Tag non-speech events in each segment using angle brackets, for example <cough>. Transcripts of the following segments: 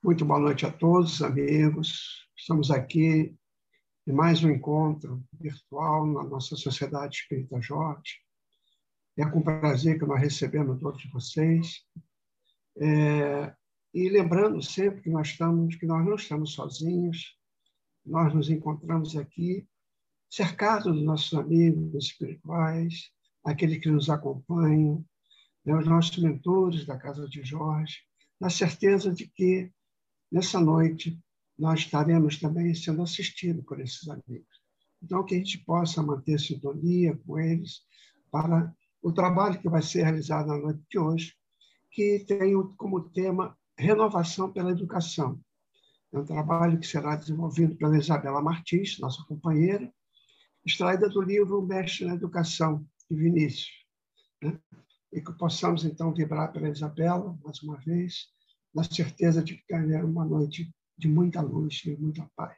Muito boa noite a todos, amigos. Estamos aqui em mais um encontro virtual na nossa Sociedade Espírita Jorge. É com prazer que nós recebemos todos vocês. É, e lembrando sempre que nós estamos, que nós não estamos sozinhos, nós nos encontramos aqui cercados dos nossos amigos espirituais, aqueles que nos acompanham, né, os nossos mentores da Casa de Jorge, na certeza de que nessa noite nós estaremos também sendo assistidos por esses amigos. Então, que a gente possa manter sintonia com eles para o trabalho que vai ser realizado na noite de hoje, que tem como tema Renovação pela Educação. É um trabalho que será desenvolvido pela Isabela Martins, nossa companheira, extraída do livro Mestre na Educação, de Vinícius. Né? E que possamos, então, vibrar pela Isabela, mais uma vez, na certeza de que terá uma noite de muita luz e muita paz.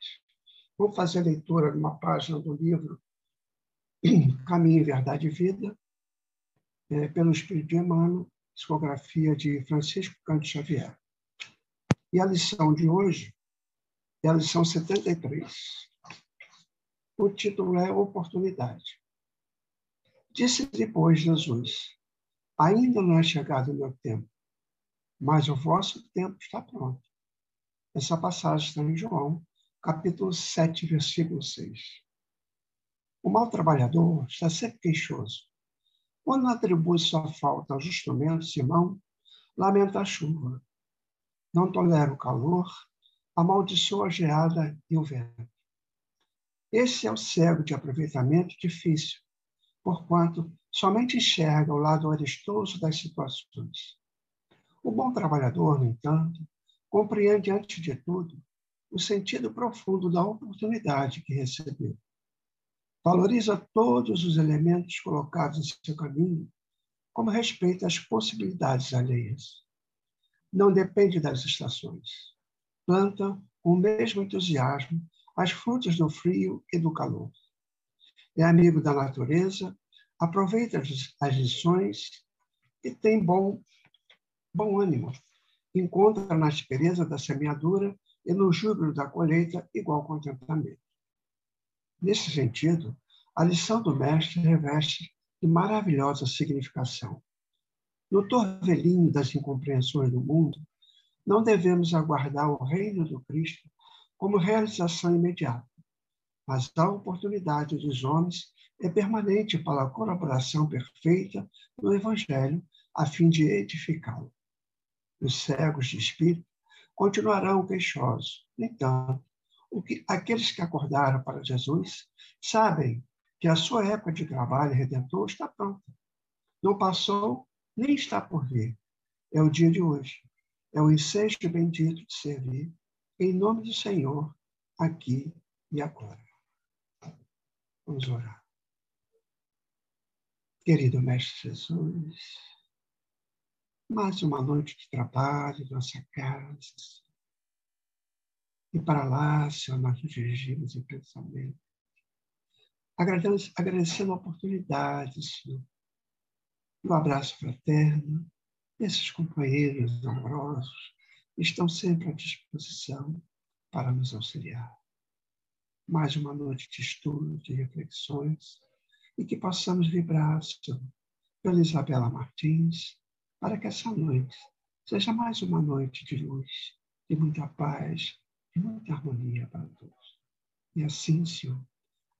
Vamos fazer a leitura de uma página do livro <clears throat> Caminho, Verdade e Vida, é, pelo Espírito de Emmanuel, psicografia de Francisco Cândido Xavier. E a lição de hoje é a lição 73. O título é Oportunidade. Disse depois Jesus: Ainda não é chegado o meu tempo, mas o vosso tempo está pronto. Essa passagem está em João, capítulo 7, versículo 6. O mau trabalhador está sempre queixoso. Quando atribui sua falta ao instrumento, Simão lamenta a chuva. Não tolera o calor, amaldiçoa a geada e o vento. Esse é o cego de aproveitamento difícil, porquanto somente enxerga o lado arestoso das situações. O bom trabalhador, no entanto, compreende, antes de tudo, o sentido profundo da oportunidade que recebeu. Valoriza todos os elementos colocados em seu caminho, como respeita as possibilidades alheias. Não depende das estações. Planta com o mesmo entusiasmo as frutas do frio e do calor. É amigo da natureza, aproveita as lições e tem bom bom ânimo. Encontra na aspereza da semeadura e no júbilo da colheita igual contentamento. Nesse sentido, a lição do mestre reveste de maravilhosa significação. No torvelinho das incompreensões do mundo, não devemos aguardar o reino do Cristo como realização imediata, mas a oportunidade dos homens é permanente para a colaboração perfeita no Evangelho, a fim de edificá-lo os cegos de espírito, continuarão queixosos. No entanto, que, aqueles que acordaram para Jesus sabem que a sua época de trabalho redentor está pronta. Não passou, nem está por vir. É o dia de hoje. É o ensejo bendito de servir, em nome do Senhor, aqui e agora. Vamos orar. Querido Mestre Jesus, mais uma noite de trabalho, nossa casa. E para lá, Senhor, nós nos dirigimos em pensamento. Agradecendo a oportunidade, Senhor. Um abraço fraterno. Esses companheiros amorosos estão sempre à disposição para nos auxiliar. Mais uma noite de estudo, de reflexões, e que possamos vibrar, Senhor, pela Isabela Martins, para que essa noite seja mais uma noite de luz, de muita paz, de muita harmonia para todos. E assim, Senhor,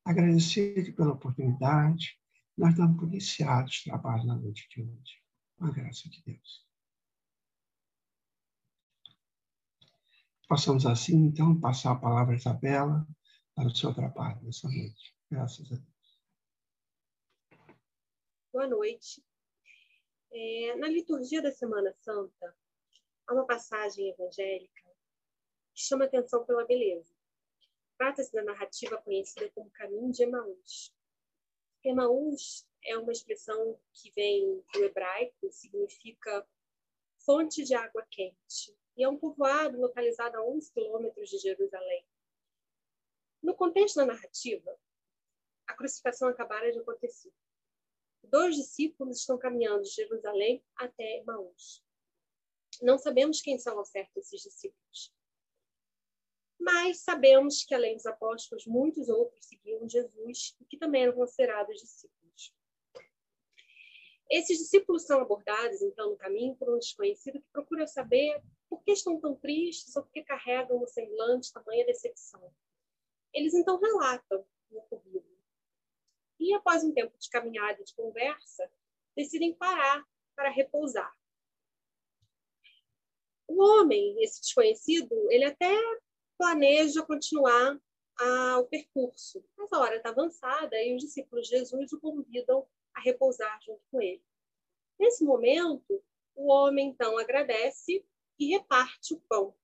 agradecido pela oportunidade, nós damos por iniciados trabalho na noite de hoje, com a graça de Deus. Possamos assim, então, passar a palavra a Isabela para o seu trabalho nessa noite. Graças a Deus. Boa noite. É, na liturgia da Semana Santa, há uma passagem evangélica que chama atenção pela beleza. Trata-se da narrativa conhecida como Caminho de Emaús. Emaús é uma expressão que vem do hebraico e significa fonte de água quente, e é um povoado localizado a 11 quilômetros de Jerusalém. No contexto da narrativa, a crucificação acabara de acontecer dois discípulos estão caminhando de Jerusalém até Emaús. Não sabemos quem são ao certo esses discípulos. mas sabemos que, além dos apóstolos, muitos outros seguiam Jesus e que também eram considerados discípulos. Esses discípulos são abordados, então, no caminho por um desconhecido que procura saber por que estão tão tristes ou por que carregam no semblante tamanha decepção. Eles, então, relatam no ocorrido. E, após um tempo de caminhada e de conversa, decidem parar para repousar. O homem, esse desconhecido, ele até planeja continuar o percurso, mas a hora está avançada e os discípulos de Jesus o convidam a repousar junto com ele. Nesse momento, o homem então agradece e reparte o pão.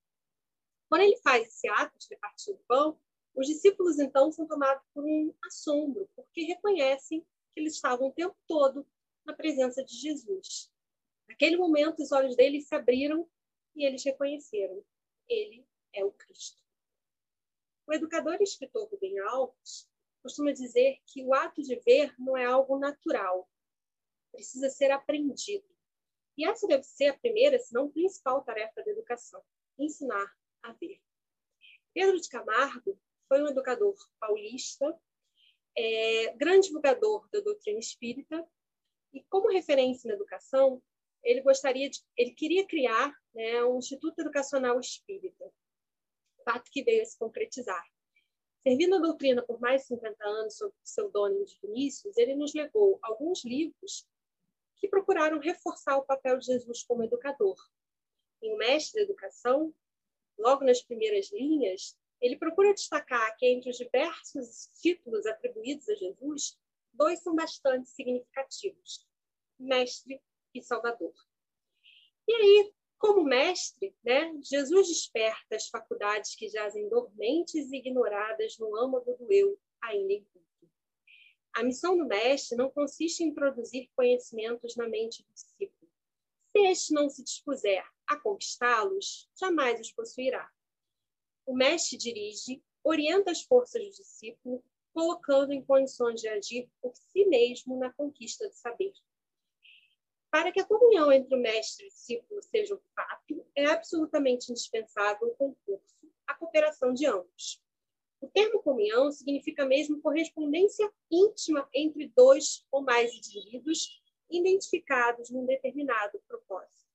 Quando ele faz esse ato de repartir o pão, os discípulos então são tomados por um assombro, porque reconhecem que eles estavam o tempo todo na presença de Jesus. Naquele momento, os olhos deles se abriram e eles reconheceram: ele é o Cristo. O educador e escritor Rubem Alves costuma dizer que o ato de ver não é algo natural, precisa ser aprendido. E essa deve ser a primeira, se não principal tarefa da educação: ensinar a ver. Pedro de Camargo foi um educador paulista, é, grande divulgador da doutrina espírita, e como referência na educação, ele gostaria de, ele queria criar né, um instituto educacional espírita, fato que veio a se concretizar. Servindo a doutrina por mais de 50 anos sob o pseudônimo de Vinícius, ele nos legou alguns livros que procuraram reforçar o papel de Jesus como educador. Em O Mestre da Educação, logo nas primeiras linhas, ele procura destacar que entre os diversos títulos atribuídos a Jesus, dois são bastante significativos: Mestre e Salvador. E aí, como mestre, né, Jesus desperta as faculdades que jazem dormentes e ignoradas no âmago do eu, ainda em culto. A missão do mestre não consiste em produzir conhecimentos na mente do discípulo. Se este não se dispuser a conquistá-los, jamais os possuirá. O mestre dirige, orienta as forças do discípulo, colocando em condições de agir por si mesmo na conquista do saber. Para que a comunhão entre o mestre e o discípulo seja um fato, é absolutamente indispensável o concurso, a cooperação de ambos. O termo comunhão significa mesmo correspondência íntima entre dois ou mais indivíduos identificados num determinado propósito.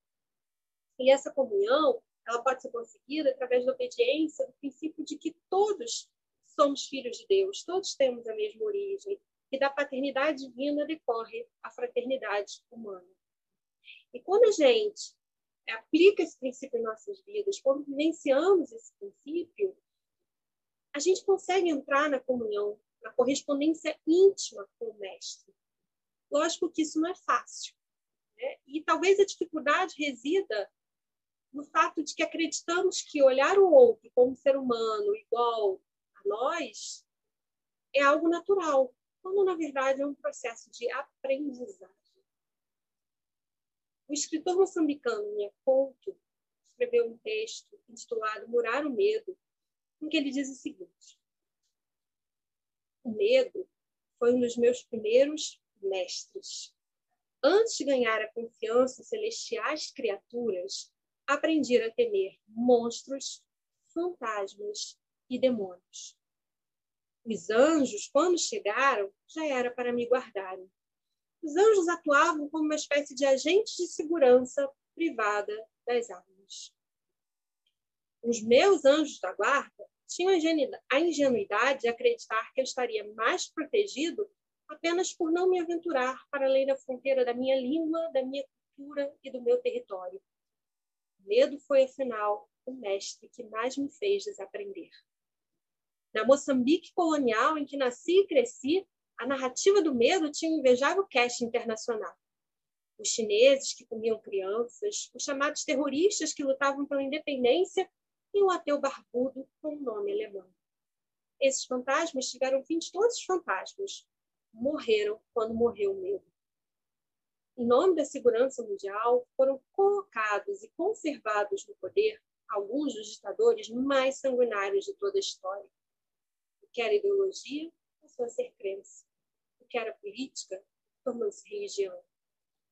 E essa comunhão, ela pode ser conseguida através da obediência do princípio de que todos somos filhos de Deus, todos temos a mesma origem, e da paternidade divina decorre a fraternidade humana. E quando a gente aplica esse princípio em nossas vidas, quando vivenciamos esse princípio, a gente consegue entrar na comunhão, na correspondência íntima com o Mestre. Lógico que isso não é fácil. Né? E talvez a dificuldade resida fato de que acreditamos que olhar o outro como ser humano igual a nós é algo natural, quando na verdade é um processo de aprendizagem. O escritor moçambicano Nhaconto escreveu um texto intitulado Murar o Medo, em que ele diz o seguinte: O medo foi um dos meus primeiros mestres. Antes de ganhar a confiança celestiais criaturas, aprendi a temer monstros, fantasmas e demônios. Os anjos, quando chegaram, já era para me guardarem os anjos atuavam como uma espécie de agentes de segurança privada das almas. Os meus anjos da guarda tinham a ingenuidade de acreditar que eu estaria mais protegido apenas por não me aventurar para além da fronteira da minha língua, da minha cultura e do meu território. Medo foi, afinal, o mestre que mais me fez desaprender. Na Moçambique colonial, em que nasci e cresci, a narrativa do medo tinha um invejável cast internacional. Os chineses que comiam crianças, os chamados terroristas que lutavam pela independência e o ateu barbudo com nome alemão. Esses fantasmas tiveram fim de todos os fantasmas. Morreram quando morreu o medo. Em nome da segurança mundial, foram colocados e conservados no poder alguns dos ditadores mais sanguinários de toda a história. O que era ideologia passou a ser crença que era política tornou-se religião.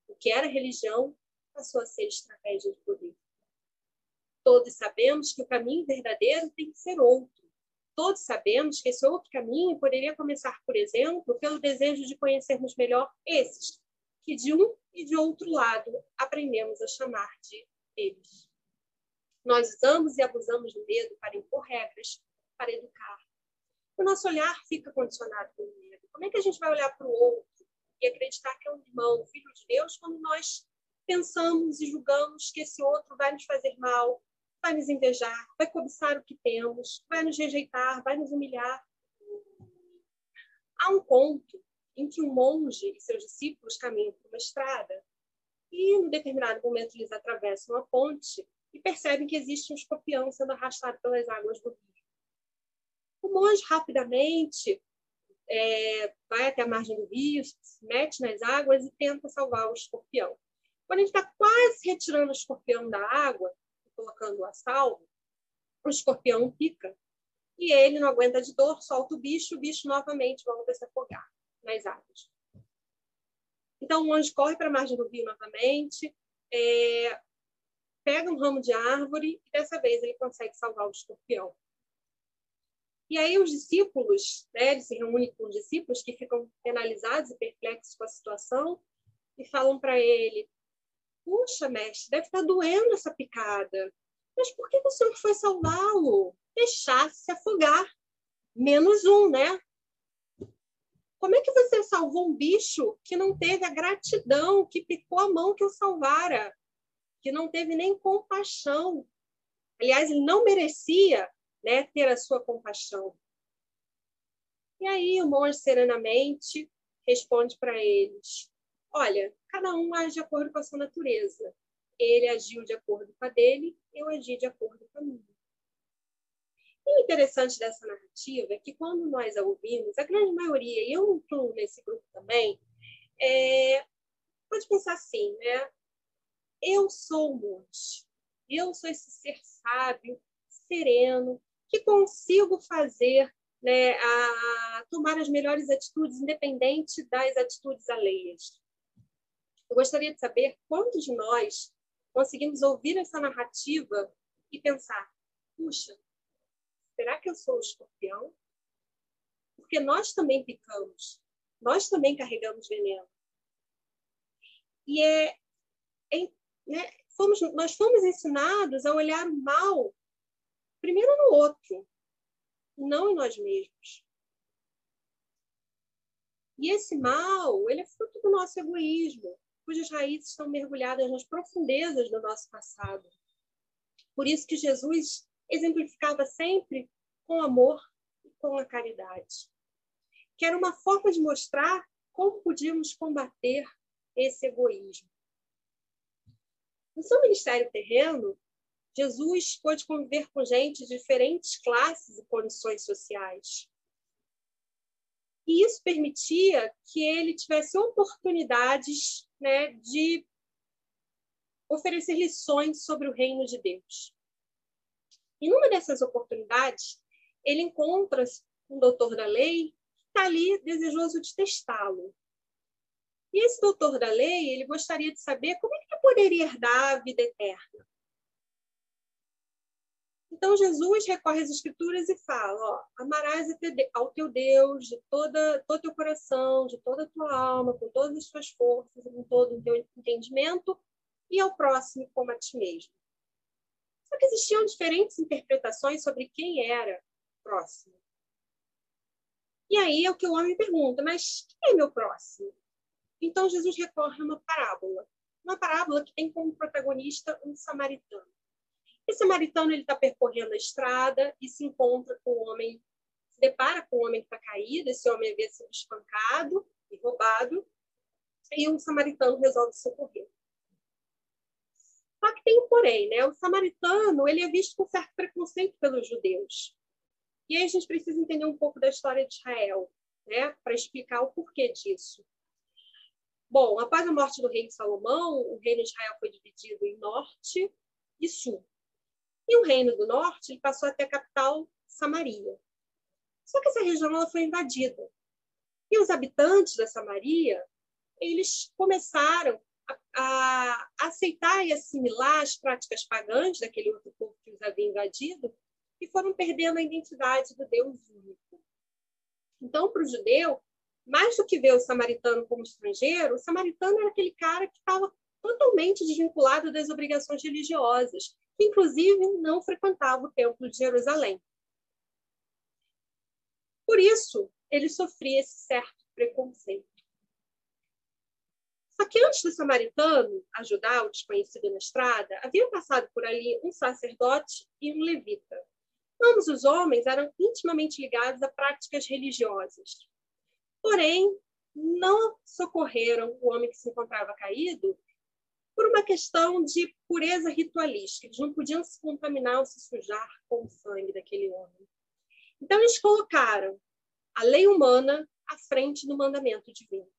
O que era religião passou a ser estratégia de poder. Todos sabemos que o caminho verdadeiro tem que ser outro. Todos sabemos que esse outro caminho poderia começar, por exemplo, pelo desejo de conhecermos melhor esses, que de um e de outro lado aprendemos a chamar de eles. Nós usamos e abusamos do medo para impor regras, para educar. O nosso olhar fica condicionado pelo medo. Como é que a gente vai olhar para o outro e acreditar que é um irmão, um filho de Deus, quando nós pensamos e julgamos que esse outro vai nos fazer mal, vai nos invejar, vai cobiçar o que temos, vai nos rejeitar, vai nos humilhar. Há um conto que um monge e seus discípulos caminham por uma estrada e, em um determinado momento, eles atravessam a ponte e percebem que existe um escorpião sendo arrastado pelas águas do rio. O monge rapidamente é, vai até a margem do rio, se mete nas águas e tenta salvar o escorpião. Quando ele está quase retirando o escorpião da água, colocando-o a salvo, o escorpião pica e ele não aguenta de dor, solta o bicho, o bicho novamente volta a se afogar nas águas. Então, o anjo corre para a margem do rio novamente, é, pega um ramo de árvore e dessa vez ele consegue salvar o escorpião. E aí os discípulos, né, ele se reúne com os discípulos que ficam penalizados e perplexos com a situação e falam para ele: Puxa, mestre, deve estar doendo essa picada. Mas por que o senhor foi salvá-lo? Deixasse se afogar. Menos um, né? Como é que você salvou um bicho que não teve a gratidão, que picou a mão que o salvara, que não teve nem compaixão? Aliás, ele não merecia né, ter a sua compaixão. E aí o monge serenamente responde para eles: Olha, cada um age de acordo com a sua natureza. Ele agiu de acordo com a dele, eu agi de acordo com a minha. E o interessante dessa narrativa é que quando nós a ouvimos, a grande maioria, e eu incluo nesse grupo também, é, pode pensar assim, né? Eu sou o monte, eu sou esse ser sábio, sereno, que consigo fazer, né, a, tomar as melhores atitudes, independente das atitudes alheias. Eu gostaria de saber quantos de nós conseguimos ouvir essa narrativa e pensar: puxa, será que eu sou o escorpião? Porque nós também picamos, nós também carregamos veneno. E é, é né, fomos, nós fomos ensinados a olhar o mal primeiro no outro, não em nós mesmos. E esse mal, ele é fruto do nosso egoísmo, cujas raízes estão mergulhadas nas profundezas do nosso passado. Por isso que Jesus exemplificava sempre com amor e com a caridade. Que era uma forma de mostrar como podíamos combater esse egoísmo. No seu ministério terreno, Jesus pôde conviver com gente de diferentes classes e condições sociais. E isso permitia que ele tivesse oportunidades né, de oferecer lições sobre o reino de Deus. E numa dessas oportunidades, ele encontra um doutor da lei que está ali desejoso de testá-lo. E esse doutor da lei, ele gostaria de saber como é que ele poderia herdar a vida eterna. Então Jesus recorre às escrituras e fala: ó, amarás ao teu Deus de toda todo teu coração, de toda a tua alma, com todas as tuas forças, com todo o teu entendimento, e ao próximo como a ti mesmo. Só que existiam diferentes interpretações sobre quem era próximo. E aí é o que o homem pergunta: mas quem é meu próximo? Então Jesus recorre a uma parábola, uma parábola que tem como protagonista um samaritano. Esse samaritano ele está percorrendo a estrada e se encontra com o homem, se depara com o homem que está caído. Esse homem havia sido espancado e roubado, e o samaritano resolve socorrer. Só que tem um porém, né? O samaritano ele é visto com certo preconceito pelos judeus. E aí a gente precisa entender um pouco da história de Israel, né? Para explicar o porquê disso. Bom, após a morte do rei Salomão, o reino de Israel foi dividido em norte e sul. E o Reino do Norte ele passou até a capital Samaria. Só que essa região ela foi invadida. E os habitantes da Samaria, eles começaram a, aceitar e assimilar as práticas pagãs daquele outro povo que os havia invadido e foram perdendo a identidade do Deus único. Então, para o judeu, mais do que ver o samaritano como estrangeiro, o samaritano era aquele cara que estava totalmente desvinculado das obrigações religiosas, que inclusive não frequentava o templo de Jerusalém. Por isso, ele sofria esse certo preconceito. Só que antes do samaritano ajudar o desconhecido na estrada, havia passado por ali um sacerdote e um levita. Ambos os homens eram intimamente ligados a práticas religiosas. Porém, não socorreram o homem que se encontrava caído por uma questão de pureza ritualística. Eles não podiam se contaminar ou se sujar com o sangue daquele homem. Então, eles colocaram a lei humana à frente do mandamento divino.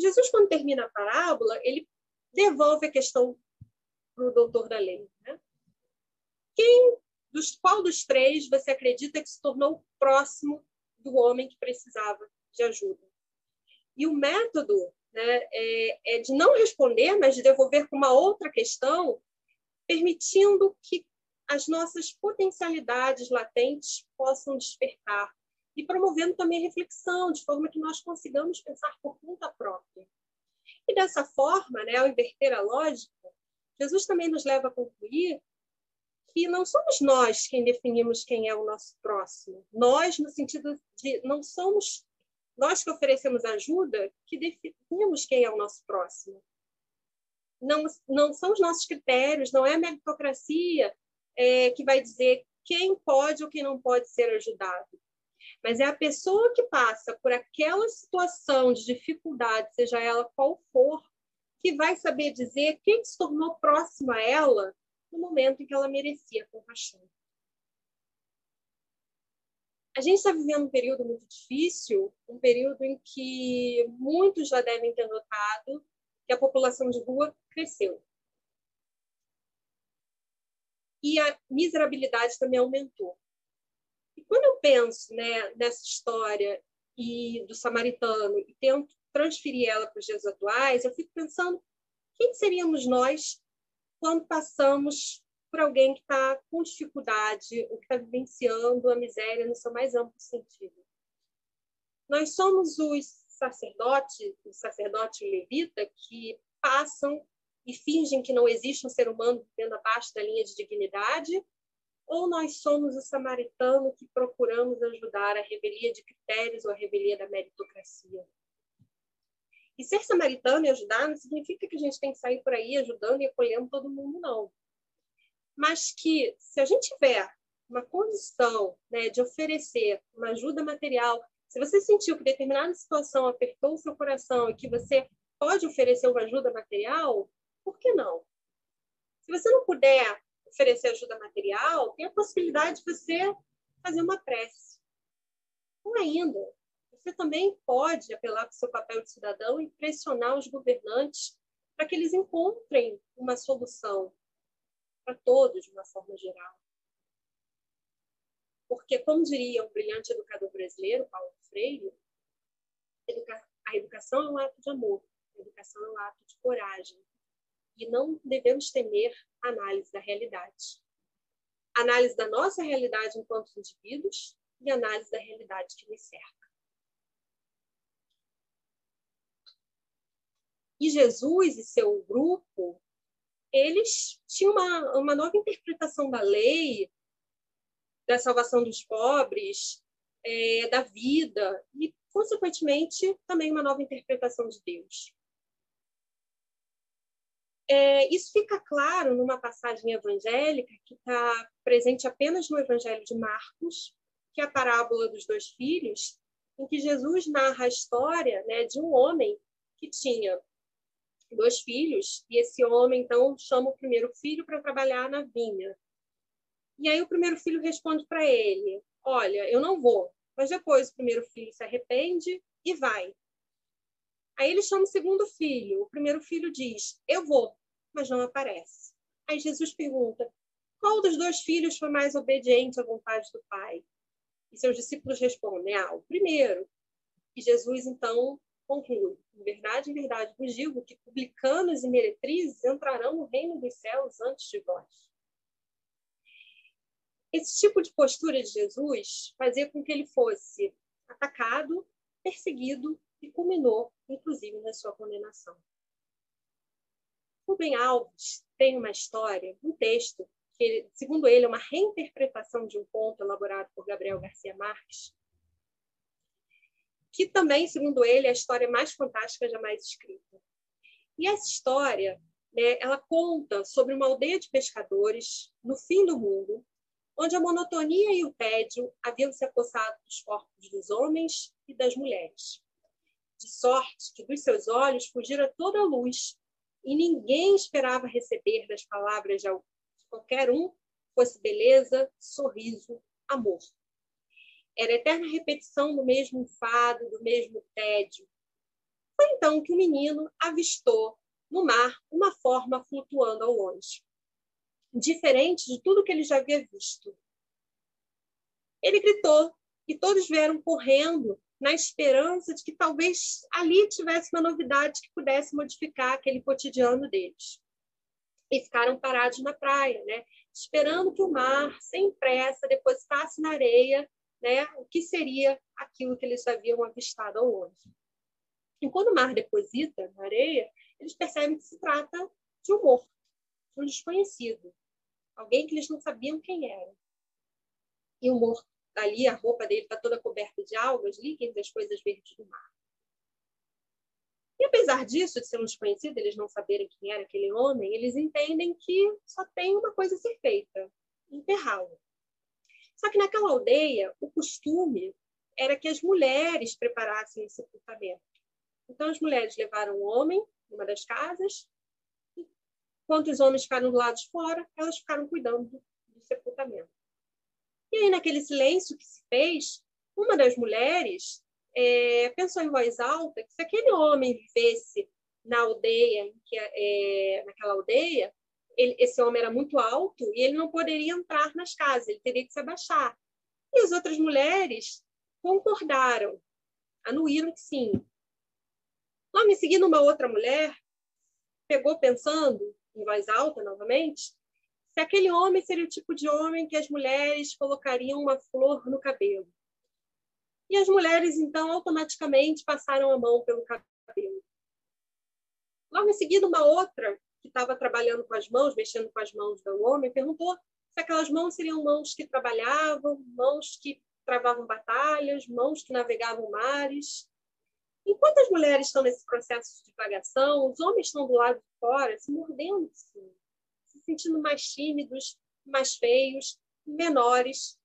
Jesus, quando termina a parábola, ele devolve a questão para o doutor da lei. Né? Quem, dos, qual dos três você acredita que se tornou próximo do homem que precisava de ajuda? E o método né, é, é de não responder, mas de devolver com uma outra questão, permitindo que as nossas potencialidades latentes possam despertar e promovendo também reflexão, de forma que nós consigamos pensar por conta própria. E dessa forma, né, ao inverter a lógica, Jesus também nos leva a concluir que não somos nós quem definimos quem é o nosso próximo. Nós, no sentido de não somos nós que oferecemos ajuda que definimos quem é o nosso próximo. Não, não são os nossos critérios, não é a meritocracia é, que vai dizer quem pode ou quem não pode ser ajudado mas é a pessoa que passa por aquela situação de dificuldade, seja ela qual for, que vai saber dizer quem se tornou próximo a ela no momento em que ela merecia compaixão. A gente está vivendo um período muito difícil, um período em que muitos já devem ter notado que a população de rua cresceu. E a miserabilidade também aumentou. Quando eu penso né, nessa história e do samaritano e tento transferir ela para os dias atuais, eu fico pensando quem seríamos nós quando passamos por alguém que está com dificuldade ou que está vivenciando a miséria no seu mais amplo sentido. Nós somos os sacerdotes, o sacerdote levita, que passam e fingem que não existe um ser humano vivendo abaixo da linha de dignidade, ou nós somos o samaritano que procuramos ajudar a revelia de critérios ou a revelia da meritocracia. E ser samaritano e ajudar não significa que a gente tem que sair por aí ajudando e acolhendo todo mundo, não. Mas que, se a gente tiver uma condição né, de oferecer uma ajuda material, se você sentiu que determinada situação apertou o seu coração e que você pode oferecer uma ajuda material, por que não? Se você não puder oferecer ajuda material, tem a possibilidade de você fazer uma prece. Ou ainda, você também pode apelar para o seu papel de cidadão e pressionar os governantes para que eles encontrem uma solução para todos, de uma forma geral. Porque, como diria o brilhante educador brasileiro, Paulo Freire, a educação é um ato de amor, a educação é um ato de coragem, e não devemos temer análise da realidade. Análise da nossa realidade enquanto indivíduos e análise da realidade que nos cerca. E Jesus e seu grupo, eles tinham uma, uma nova interpretação da lei, da salvação dos pobres, é, da vida e, consequentemente, também uma nova interpretação de Deus. É, isso fica claro numa passagem evangélica que está presente apenas no Evangelho de Marcos, que é a parábola dos dois filhos, em que Jesus narra a história né, de um homem que tinha dois filhos, e esse homem, então, chama o primeiro filho para trabalhar na vinha. E aí o primeiro filho responde para ele: Olha, eu não vou. Mas depois o primeiro filho se arrepende e vai. Aí ele chama o segundo filho. O primeiro filho diz: Eu vou, mas não aparece. Aí Jesus pergunta: Qual dos dois filhos foi mais obediente à vontade do Pai? E seus discípulos respondem: Ah, o primeiro. E Jesus, então, conclui: Em verdade, em verdade vos digo que publicanos e meretrizes entrarão no reino dos céus antes de vós. Esse tipo de postura de Jesus fazia com que ele fosse atacado, perseguido e culminou, inclusive, na sua condenação. Rubem Alves tem uma história, um texto, que, segundo ele, é uma reinterpretação de um conto elaborado por Gabriel Garcia Marques, que também, segundo ele, é a história mais fantástica jamais escrita. E essa história, né, ela conta sobre uma aldeia de pescadores no fim do mundo, onde a monotonia e o tédio haviam se apossado dos corpos dos homens e das mulheres. De sorte que dos seus olhos fugira toda a luz, e ninguém esperava receber das palavras de qualquer um fosse beleza, sorriso, amor. Era eterna repetição do mesmo enfado, do mesmo tédio. Foi então que o menino avistou no mar uma forma flutuando ao longe, diferente de tudo que ele já havia visto. Ele gritou e todos vieram correndo na esperança de que talvez ali tivesse uma novidade que pudesse modificar aquele cotidiano deles. E ficaram parados na praia, né? esperando que o mar, sem pressa, depositasse na areia né, o que seria aquilo que eles haviam avistado ao longe. E quando o mar deposita na areia, eles percebem que se trata de um morto, de um desconhecido, alguém que eles não sabiam quem era. E o morto ali, a roupa dele está toda coberta de algas, líquidos das coisas verdes do mar. E apesar disso, de ser um desconhecido, eles não saberem quem era aquele homem, eles entendem que só tem uma coisa a ser feita: enterrá-lo. Só que naquela aldeia, o costume era que as mulheres preparassem o sepultamento. Então, as mulheres levaram o homem numa das casas, enquanto os homens ficaram do lado de fora, elas ficaram cuidando do sepultamento. E aí, naquele silêncio que se fez, uma das mulheres é, pensou em voz alta que se aquele homem vivesse na aldeia, que, é, naquela aldeia, ele, esse homem era muito alto e ele não poderia entrar nas casas, ele teria que se abaixar. E as outras mulheres concordaram, anuíram que sim. Logo em seguida, uma outra mulher pegou pensando, em voz alta novamente, se aquele homem seria o tipo de homem que as mulheres colocariam uma flor no cabelo. E as mulheres, então, automaticamente passaram a mão pelo cabelo. Logo em seguida, uma outra que estava trabalhando com as mãos, mexendo com as mãos do homem, perguntou se aquelas mãos seriam mãos que trabalhavam, mãos que travavam batalhas, mãos que navegavam mares. Enquanto as mulheres estão nesse processo de divagação, os homens estão do lado de fora, se mordendo, se, sentindo mais tímidos, mais feios, menores,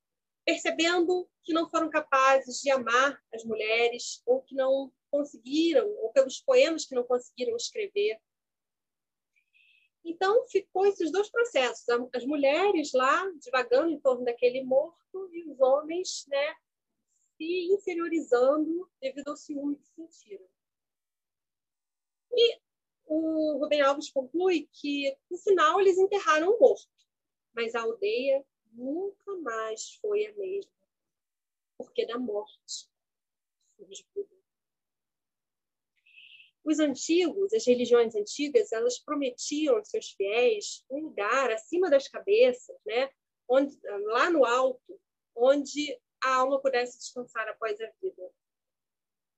percebendo que não foram capazes de amar as mulheres, ou que não conseguiram, ou pelos poemas que não conseguiram escrever, então, ficou esses dois processos: as mulheres lá, divagando em torno daquele morto, e os homens né, se inferiorizando devido ao ciúme que sentiram. E o Rubem Alves conclui que, no final, eles enterraram o morto, mas a aldeia nunca mais foi a mesma, porque da morte surge os antigos, as religiões antigas, elas prometiam aos seus fiéis um lugar acima das cabeças, né? onde, lá no alto, onde a alma pudesse descansar após a vida.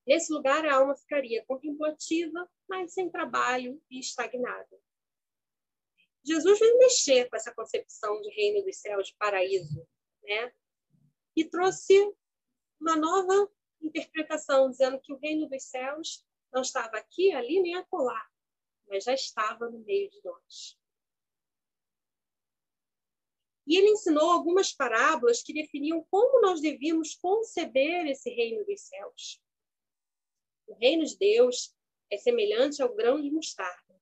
Nesse lugar, a alma ficaria contemplativa, mas sem trabalho e estagnada. Jesus veio mexer com essa concepção de reino dos céus, de paraíso, né? e trouxe uma nova interpretação, dizendo que o reino dos céus não estava aqui, ali, nem acolá, mas já estava no meio de nós. E ele ensinou algumas parábolas que definiam como nós devíamos conceber esse reino dos céus. O reino de Deus é semelhante ao grão de mostarda,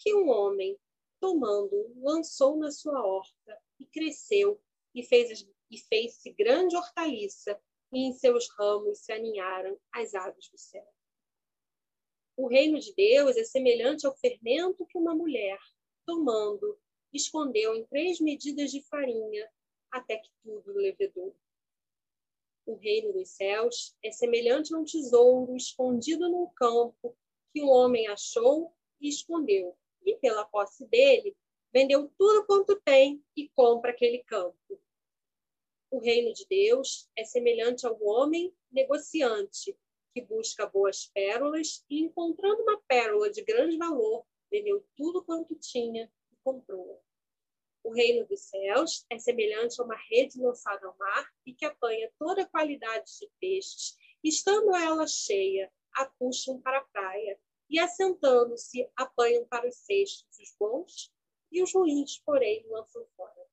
que um homem, tomando, lançou na sua horta e cresceu e fez e fez-se grande hortaliça, e em seus ramos se aninharam as aves do céu. O reino de Deus é semelhante ao fermento que uma mulher, tomando, escondeu em três medidas de farinha até que tudo levedou. O reino dos céus é semelhante a um tesouro escondido num campo que um homem achou e escondeu. E pela posse dele, vendeu tudo quanto tem e compra aquele campo. O reino de Deus é semelhante ao homem negociante que busca boas pérolas e, encontrando uma pérola de grande valor, vendeu tudo quanto tinha e comprou. O reino dos céus é semelhante a uma rede lançada ao mar e que apanha toda a qualidade de peixes, estando ela cheia, a puxam para a praia e, assentando-se, apanham para os cestos os bons e os ruins, porém, lançam fora.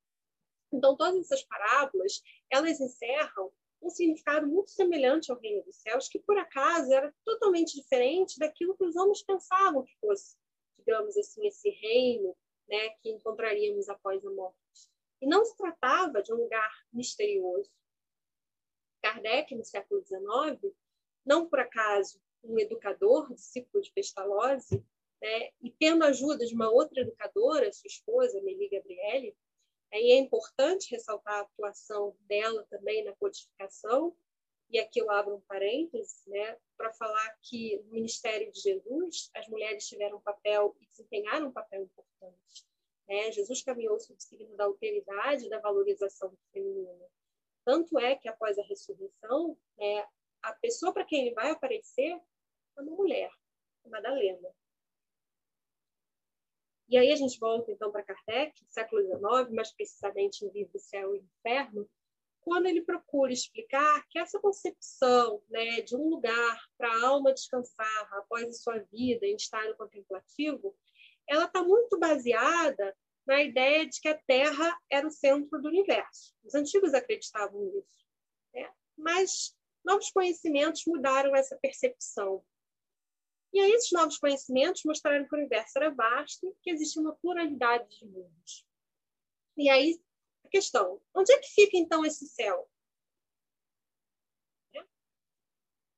Então, todas essas parábolas, elas encerram um significado muito semelhante ao reino dos céus, que por acaso era totalmente diferente daquilo que os homens pensavam que fosse, digamos assim, esse reino né, que encontraríamos após a morte. E não se tratava de um lugar misterioso. Kardec, no século XIX, não por acaso um educador, discípulo de Pestalozzi, né, e tendo a ajuda de uma outra educadora, sua esposa, Amélie Gabriele, e é importante ressaltar a atuação dela também na codificação, e aqui eu abro um parênteses, né, para falar que no ministério de Jesus, as mulheres tiveram um papel e desempenharam um papel importante. Né? Jesus caminhou sob o signo da alteridade da valorização do feminino. Tanto é que, após a ressurreição, né, a pessoa para quem ele vai aparecer é uma mulher, a Madalena. E aí a gente volta então para Kardec, século XIX, mais precisamente no livro Céu e Inferno, quando ele procura explicar que essa concepção né, de um lugar para a alma descansar após a sua vida em estado contemplativo, ela está muito baseada na ideia de que a Terra era o centro do universo. Os antigos acreditavam nisso, né? mas novos conhecimentos mudaram essa percepção. E aí esses novos conhecimentos mostraram que o universo era vasto e que existia uma pluralidade de mundos. E aí questão, onde é que fica então esse céu?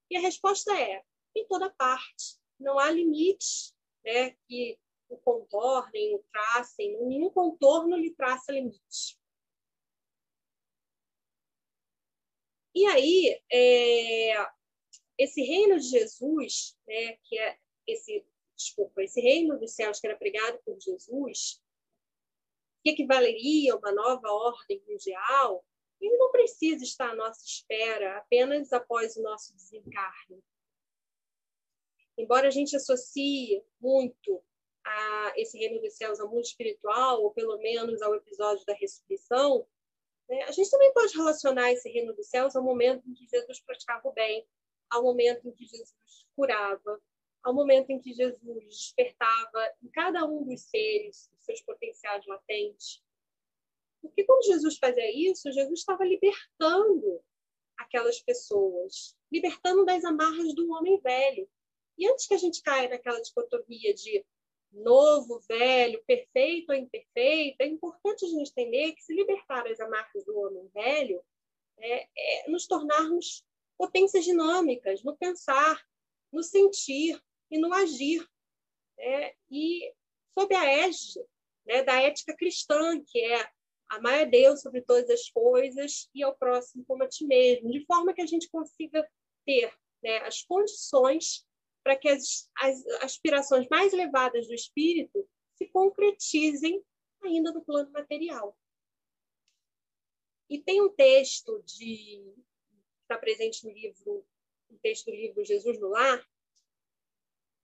E a resposta é, em toda parte. Não há limites né, que o contornem, o tracem, nenhum contorno lhe traça limites. E aí, é, esse reino de Jesus, né, que é esse, desculpa, esse reino dos céus que era pregado por Jesus, que equivaleria a uma nova ordem mundial, ele não precisa estar à nossa espera apenas após o nosso desencarne. Embora a gente associe muito a esse reino dos céus ao mundo espiritual, ou pelo menos ao episódio da ressurreição, né, a gente também pode relacionar esse reino dos céus ao momento em que Jesus praticava o bem, ao momento em que Jesus curava, ao momento em que Jesus despertava em cada um dos seres os seus potenciais latentes. Porque quando Jesus fazia isso, Jesus estava libertando aquelas pessoas, libertando das amarras do homem velho. E antes que a gente caia naquela dicotomia de novo, velho, perfeito ou imperfeito, é importante a gente entender que se libertar das amarras do homem velho é, é nos tornarmos potências dinâmicas no pensar, no sentir e no agir. Né? E sob a égide né, da ética cristã, que é amar a Deus sobre todas as coisas e ao próximo como a ti mesmo, de forma que a gente consiga ter né, as condições para que as, as aspirações mais elevadas do espírito se concretizem ainda no plano material. E tem um texto de está presente no livro, no texto do livro Jesus no Lar,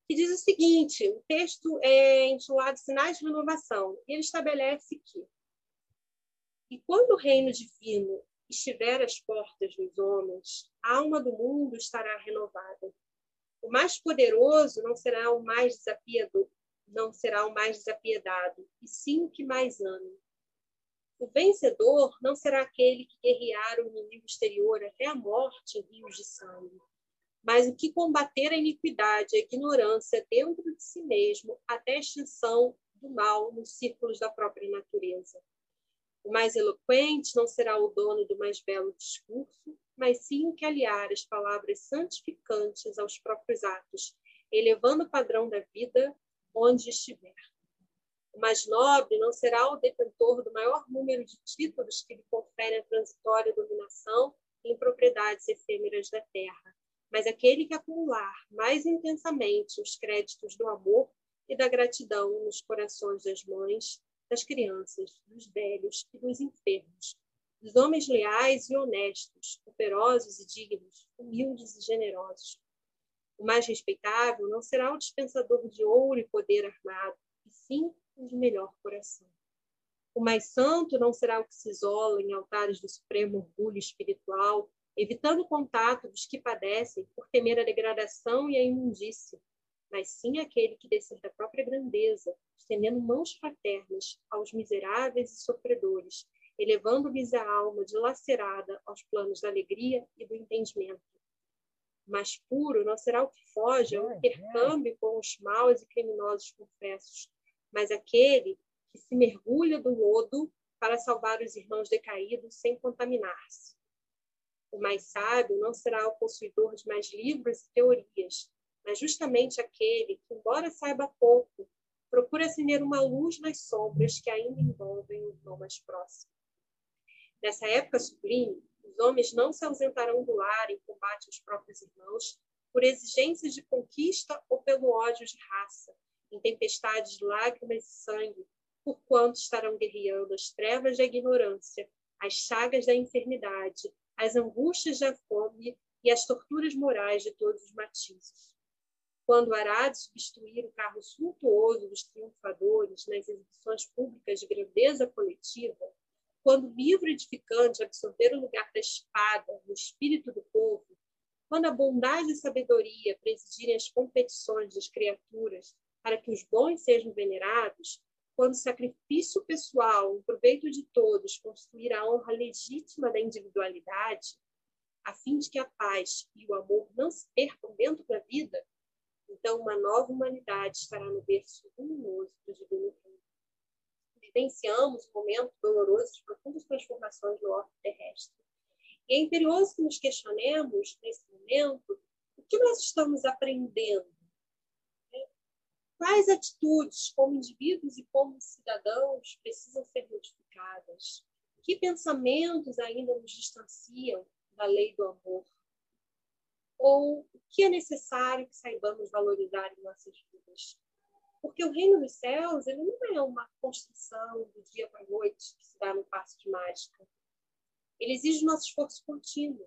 que diz o seguinte: o texto é intitulado Sinais de Renovação, e ele estabelece que e quando o reino divino estiver às portas dos homens, a alma do mundo estará renovada. O mais poderoso não será o mais desapiedado, não será o mais desapiedado, e sim o que mais ama. O vencedor não será aquele que guerrear o inimigo exterior até a morte em rios de sangue, mas o que combater a iniquidade, a ignorância dentro de si mesmo até a extinção do mal nos círculos da própria natureza. O mais eloquente não será o dono do mais belo discurso, mas sim o que aliar as palavras santificantes aos próprios atos, elevando o padrão da vida onde estiver. O mais nobre não será o detentor do maior número de títulos que lhe confere a transitória dominação, em propriedades efêmeras da terra, mas aquele que acumular mais intensamente os créditos do amor e da gratidão nos corações das mães, das crianças, dos velhos e dos enfermos, dos homens leais e honestos, operosos e dignos, humildes e generosos. O mais respeitável não será o dispensador de ouro e poder armado, e sim o de melhor coração. O mais santo não será o que se isola em altares do supremo orgulho espiritual, evitando o contato dos que padecem por temer a degradação e a imundícia, mas sim aquele que descer da própria grandeza, estendendo mãos fraternas aos miseráveis e sofredores, elevando-lhes a alma dilacerada aos planos da alegria e do entendimento. Mais puro não será o que foge ao intercâmbio com os maus e criminosos confessos, mas aquele que se mergulha do lodo para salvar os irmãos decaídos sem contaminar-se. O mais sábio não será o possuidor de mais livros e teorias, mas justamente aquele que, embora saiba pouco, procura acender uma luz nas sombras que ainda envolvem o irmão mais próximo. Nessa época sublime, os homens não se ausentarão do lar em combate aos próprios irmãos por exigências de conquista ou pelo ódio de raça, em tempestades de lágrimas e sangue, por quanto estarão guerreando as trevas da ignorância, as chagas da enfermidade, as angústias da fome e as torturas morais de todos os matizes. Quando hará de substituir o carro suntuoso dos triunfadores nas exibições públicas de grandeza coletiva, quando o livro edificante absorver o lugar da espada no espírito do povo, quando a bondade e sabedoria presidirem as competições das criaturas para que os bons sejam venerados, quando o sacrifício pessoal, em proveito de todos, construir a honra legítima da individualidade, a fim de que a paz e o amor não se percam dentro da vida, então, uma nova humanidade estará no berço luminoso do Divino Reino. Vivenciamos um momento doloroso de profundas transformações no orbe terrestre. E é imperioso que nos questionemos, nesse momento, o que nós estamos aprendendo. Quais atitudes, como indivíduos e como cidadãos, precisam ser modificadas? Que pensamentos ainda nos distanciam da lei do amor? ou o que é necessário que saibamos valorizar em nossas vidas. Porque o reino dos céus ele não é uma construção do dia para a noite que se dá no passo de mágica. Ele exige nosso esforço contínuo,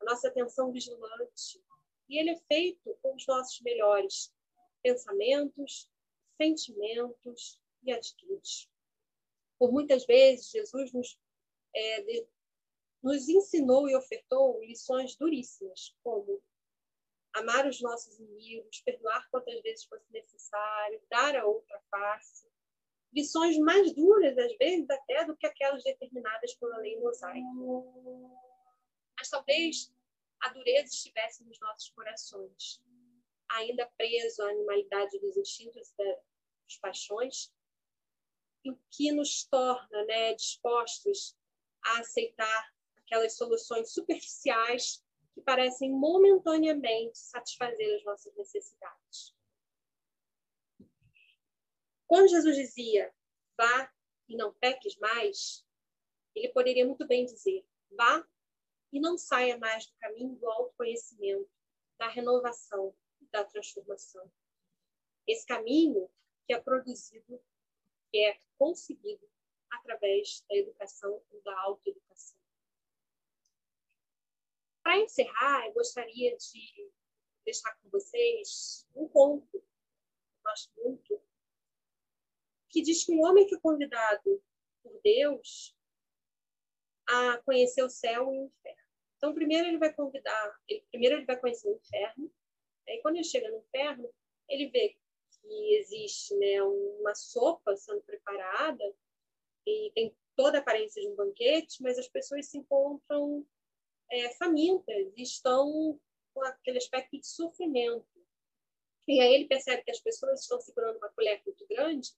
a nossa atenção vigilante. E ele é feito com os nossos melhores pensamentos, sentimentos e atitudes. Por muitas vezes, Jesus nos é, nos ensinou e ofertou lições duríssimas, como amar os nossos inimigos, perdoar quantas vezes fosse necessário, dar a outra face. Lições mais duras, às vezes, até do que aquelas determinadas pela lei mosaica. Mas talvez a dureza estivesse nos nossos corações, ainda preso à animalidade dos instintos e das paixões, o que nos torna né, dispostos a aceitar aquelas soluções superficiais que parecem momentaneamente satisfazer as nossas necessidades. Quando Jesus dizia, vá e não peques mais, ele poderia muito bem dizer, vá e não saia mais do caminho do autoconhecimento, da renovação e da transformação. Esse caminho que é produzido, que é conseguido através da educação e da autoeducação. Para encerrar, eu gostaria de deixar com vocês um conto que eu gosto muito, que diz que um homem foi convidado por Deus a conhecer o céu e o inferno. Então, primeiro ele vai convidar, ele, primeiro ele vai conhecer o inferno, aí quando ele chega no inferno, ele vê que existe né, uma sopa sendo preparada e tem toda a aparência de um banquete, mas as pessoas se encontram é, famintas, estão com aquele aspecto de sofrimento. E aí ele percebe que as pessoas estão segurando uma colher muito grande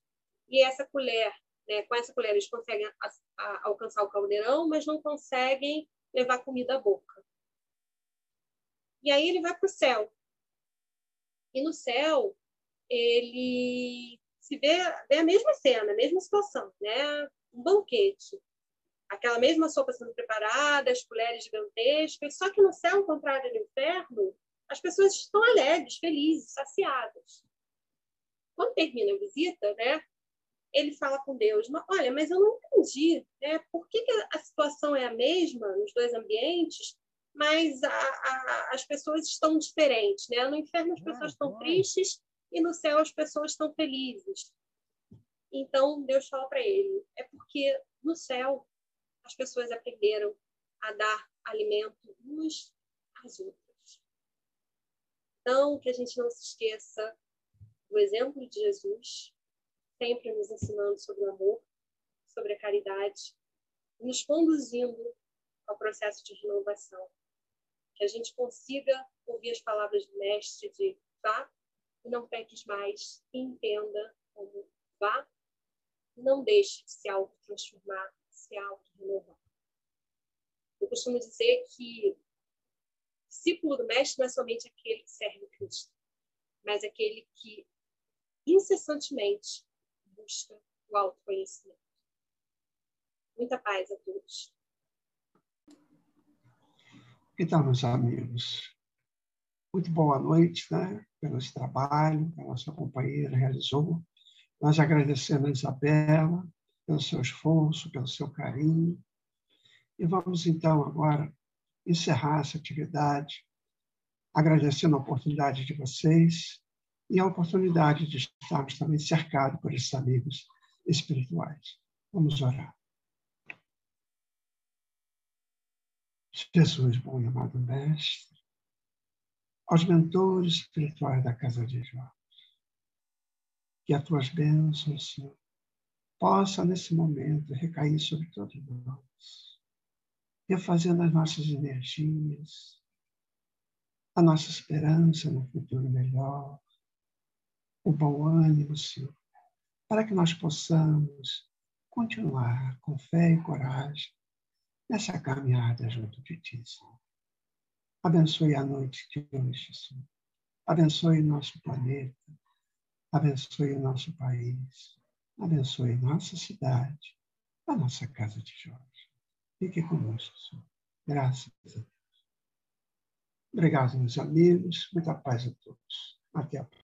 e essa colher, né, com essa colher eles conseguem a, a, alcançar o caldeirão, mas não conseguem levar comida à boca. E aí ele vai para o céu. E no céu ele se vê, vê a mesma cena, a mesma situação, né? Um banquete. aquela mesma sopa sendo preparada, as colheres gigantescas, só que no céu, ao contrário do inferno, as pessoas estão alegres, felizes, saciadas. Quando termina a visita, né, ele fala com Deus, olha, mas eu não entendi, né, por que, que a situação é a mesma nos dois ambientes, mas a, a, as pessoas estão diferentes, né? No inferno as pessoas estão tristes e no céu as pessoas estão felizes. Então Deus fala para ele: é porque no céu as pessoas aprenderam a dar alimento umas às outras. Então, que a gente não se esqueça do exemplo de Jesus, sempre nos ensinando sobre o amor, sobre a caridade, nos conduzindo ao processo de renovação. Que a gente consiga ouvir as palavras do Mestre de vá e não peques mais, entenda como vá, não deixe de se autotransformar, se auto-renovar. Eu costumo dizer que discípulo do Mestre não é somente aquele que serve Cristo, mas aquele que incessantemente busca o autoconhecimento. Muita paz a todos. Então, meus amigos, muito boa noite, né? Pelo esse trabalho que a nossa companheira realizou. Nós agradecemos a Isabela pelo seu esforço, pelo seu carinho. E vamos, então, agora encerrar essa atividade, agradecendo a oportunidade de vocês e a oportunidade de estarmos também cercados por esses amigos espirituais. Vamos orar. Jesus, bom e amado Mestre, aos mentores espirituais da Casa de Jó, que as tuas bênçãos, Senhor, possa nesse momento recair sobre todos nós, refazendo as nossas energias, a nossa esperança no futuro melhor, o bom ânimo, Senhor, para que nós possamos continuar com fé e coragem nessa caminhada junto de ti, Senhor. Abençoe a noite de hoje, Senhor. Abençoe nosso planeta. Abençoe o nosso país. Abençoe nossa cidade, a nossa casa de Jorge. Fique conosco, Senhor. Graças a Deus. Obrigado, meus amigos. Muita paz a todos. Até a próxima.